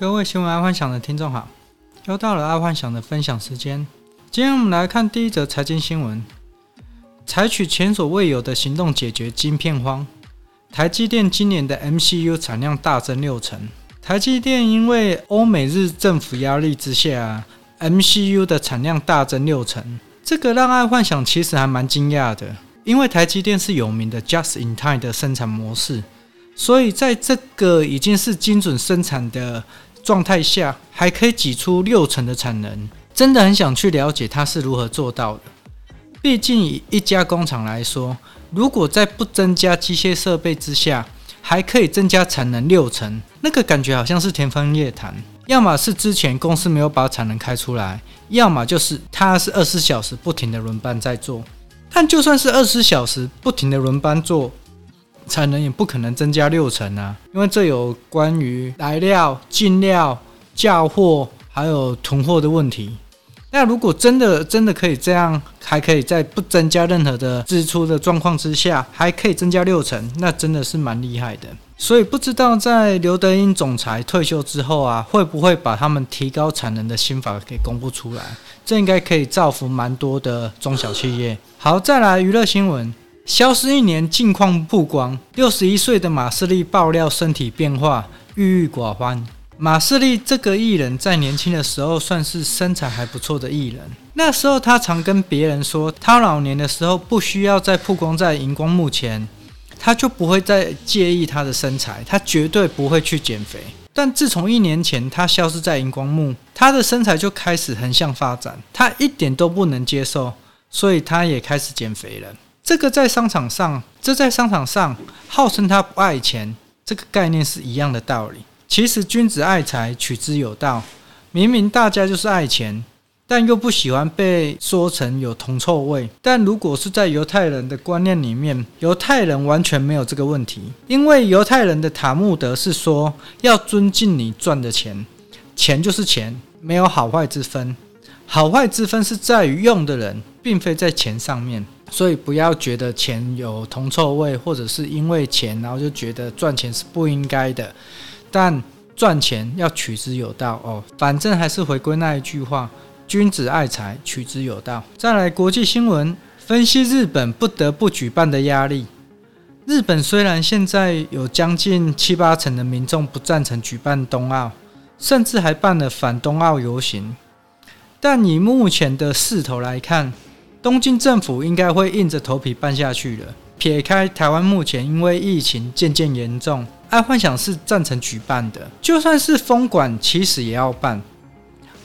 各位新闻爱幻想的听众好，又到了爱幻想的分享时间。今天我们来看第一则财经新闻：采取前所未有的行动解决晶片荒。台积电今年的 MCU 产量大增六成。台积电因为欧美日政府压力之下，MCU 的产量大增六成，这个让爱幻想其实还蛮惊讶的，因为台积电是有名的 Just in Time 的生产模式，所以在这个已经是精准生产的。状态下还可以挤出六成的产能，真的很想去了解它是如何做到的。毕竟以一家工厂来说，如果在不增加机械设备之下，还可以增加产能六成，那个感觉好像是天方夜谭。要么是之前公司没有把产能开出来，要么就是它是二十四小时不停的轮班在做。但就算是二十四小时不停的轮班做，产能也不可能增加六成啊，因为这有关于来料、进料、叫货还有囤货的问题。那如果真的真的可以这样，还可以在不增加任何的支出的状况之下，还可以增加六成，那真的是蛮厉害的。所以不知道在刘德英总裁退休之后啊，会不会把他们提高产能的心法给公布出来？这应该可以造福蛮多的中小企业。好，再来娱乐新闻。消失一年，近况曝光。六十一岁的马斯利爆料身体变化，郁郁寡欢。马斯利这个艺人，在年轻的时候算是身材还不错的艺人。那时候他常跟别人说，他老年的时候不需要再曝光在荧光幕前，他就不会再介意他的身材，他绝对不会去减肥。但自从一年前他消失在荧光幕，他的身材就开始横向发展，他一点都不能接受，所以他也开始减肥了。这个在商场上，这在商场上号称他不爱钱，这个概念是一样的道理。其实君子爱财，取之有道。明明大家就是爱钱，但又不喜欢被说成有铜臭味。但如果是在犹太人的观念里面，犹太人完全没有这个问题，因为犹太人的塔木德是说要尊敬你赚的钱，钱就是钱，没有好坏之分。好坏之分是在于用的人，并非在钱上面。所以不要觉得钱有铜臭味，或者是因为钱，然后就觉得赚钱是不应该的。但赚钱要取之有道哦，反正还是回归那一句话：君子爱财，取之有道。再来国际新闻，分析日本不得不举办的压力。日本虽然现在有将近七八成的民众不赞成举办冬奥，甚至还办了反冬奥游行，但以目前的势头来看，东京政府应该会硬着头皮办下去了。撇开台湾目前因为疫情渐渐严重，爱幻想是赞成举办的。就算是封馆，其实也要办。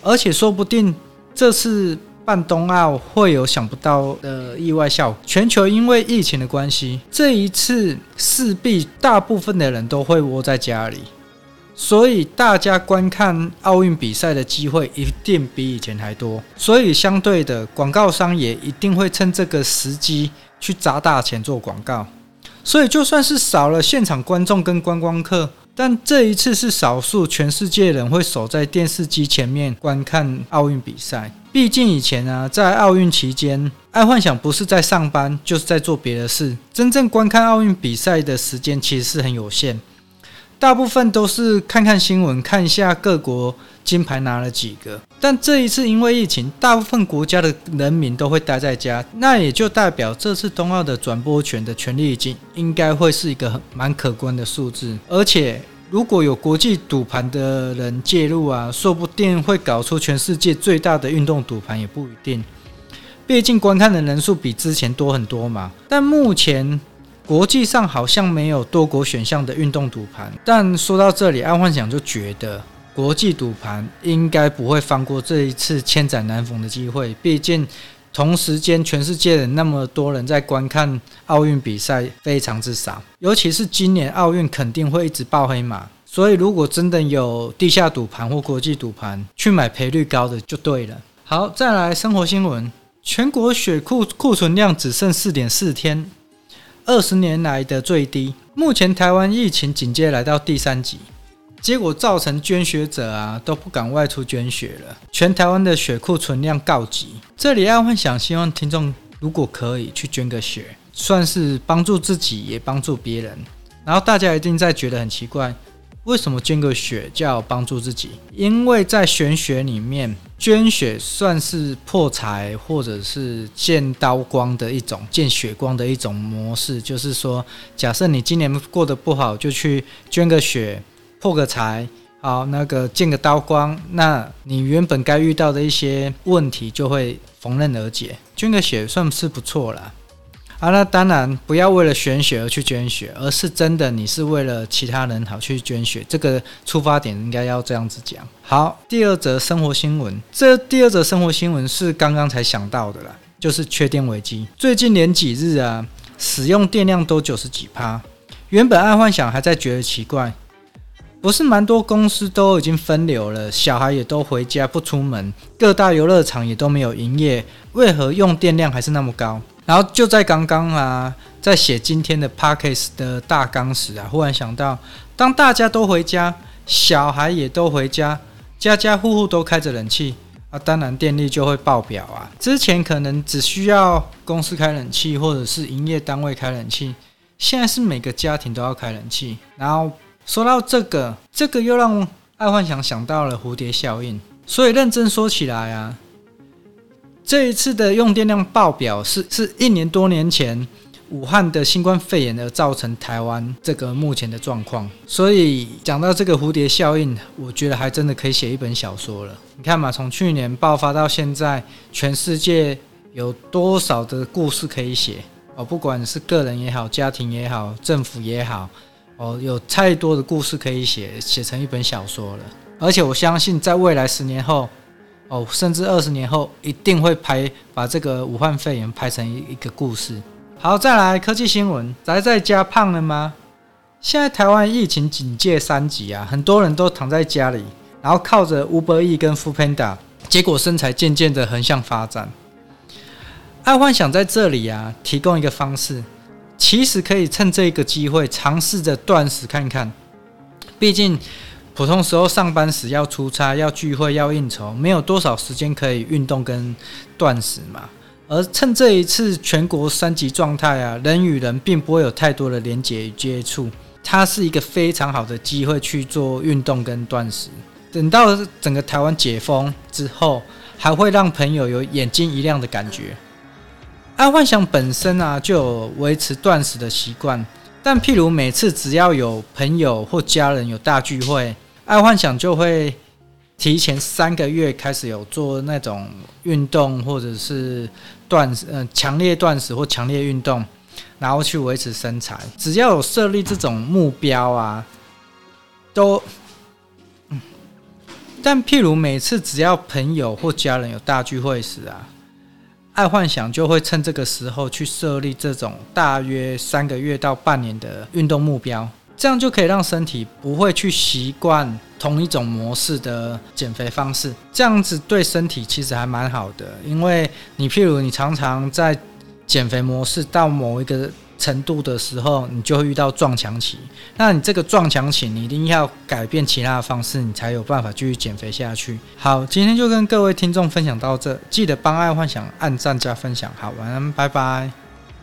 而且说不定这次办冬奥会有想不到的意外效果。全球因为疫情的关系，这一次势必大部分的人都会窝在家里。所以大家观看奥运比赛的机会一定比以前还多，所以相对的广告商也一定会趁这个时机去砸大钱做广告。所以就算是少了现场观众跟观光客，但这一次是少数全世界人会守在电视机前面观看奥运比赛。毕竟以前啊，在奥运期间，爱幻想不是在上班，就是在做别的事，真正观看奥运比赛的时间其实是很有限。大部分都是看看新闻，看一下各国金牌拿了几个。但这一次因为疫情，大部分国家的人民都会待在家，那也就代表这次冬奥的转播权的权利已经应该会是一个蛮可观的数字。而且如果有国际赌盘的人介入啊，说不定会搞出全世界最大的运动赌盘也不一定。毕竟观看的人数比之前多很多嘛。但目前。国际上好像没有多国选项的运动赌盘，但说到这里，爱幻想就觉得国际赌盘应该不会放过这一次千载难逢的机会。毕竟同时间全世界的那么多人在观看奥运比赛，非常之少。尤其是今年奥运肯定会一直爆黑马，所以如果真的有地下赌盘或国际赌盘，去买赔率高的就对了。好，再来生活新闻，全国血库库存量只剩四点四天。二十年来的最低。目前台湾疫情警戒来到第三级，结果造成捐血者啊都不敢外出捐血了，全台湾的血库存量告急。这里爱幻想希望听众如果可以去捐个血，算是帮助自己也帮助别人。然后大家一定在觉得很奇怪，为什么捐个血就要帮助自己？因为在玄学里面，捐血算是破财或者是见刀光的一种、见血光的一种模式。就是说，假设你今年过得不好，就去捐个血，破个财，好，那个见个刀光，那你原本该遇到的一些问题就会迎刃而解。捐个血算是不错了。啊，那当然不要为了玄学而去捐血，而是真的你是为了其他人好去捐血，这个出发点应该要这样子讲。好，第二则生活新闻，这第二则生活新闻是刚刚才想到的啦，就是缺电危机。最近连几日啊，使用电量都九十几趴，原本爱幻想还在觉得奇怪，不是蛮多公司都已经分流了，小孩也都回家不出门，各大游乐场也都没有营业，为何用电量还是那么高？然后就在刚刚啊，在写今天的 Podcast 的大纲时啊，忽然想到，当大家都回家，小孩也都回家，家家户户都开着冷气啊，当然电力就会爆表啊。之前可能只需要公司开冷气，或者是营业单位开冷气，现在是每个家庭都要开冷气。然后说到这个，这个又让爱幻想想到了蝴蝶效应。所以认真说起来啊。这一次的用电量爆表是是一年多年前武汉的新冠肺炎而造成台湾这个目前的状况，所以讲到这个蝴蝶效应，我觉得还真的可以写一本小说了。你看嘛，从去年爆发到现在，全世界有多少的故事可以写哦？不管是个人也好，家庭也好，政府也好，哦，有太多的故事可以写，写成一本小说了。而且我相信，在未来十年后。哦，甚至二十年后一定会拍把这个武汉肺炎拍成一一个故事。好，再来科技新闻，宅在家胖了吗？现在台湾疫情警戒三级啊，很多人都躺在家里，然后靠着 Uber Eats 跟腹喷打结果身材渐渐的横向发展。爱幻想在这里啊，提供一个方式，其实可以趁这个机会尝试着断食看看，毕竟。普通时候上班时要出差、要聚会、要应酬，没有多少时间可以运动跟断食嘛。而趁这一次全国三级状态啊，人与人并不会有太多的连结与接触，它是一个非常好的机会去做运动跟断食。等到整个台湾解封之后，还会让朋友有眼睛一亮的感觉。爱幻想本身啊，就有维持断食的习惯，但譬如每次只要有朋友或家人有大聚会。爱幻想就会提前三个月开始有做那种运动，或者是断食，呃，强烈断食或强烈运动，然后去维持身材。只要有设立这种目标啊，都，但譬如每次只要朋友或家人有大聚会时啊，爱幻想就会趁这个时候去设立这种大约三个月到半年的运动目标。这样就可以让身体不会去习惯同一种模式的减肥方式，这样子对身体其实还蛮好的。因为你譬如你常常在减肥模式到某一个程度的时候，你就会遇到撞墙期。那你这个撞墙期，你一定要改变其他的方式，你才有办法继续减肥下去。好，今天就跟各位听众分享到这，记得帮爱幻想按赞加分享。好，晚安，拜拜。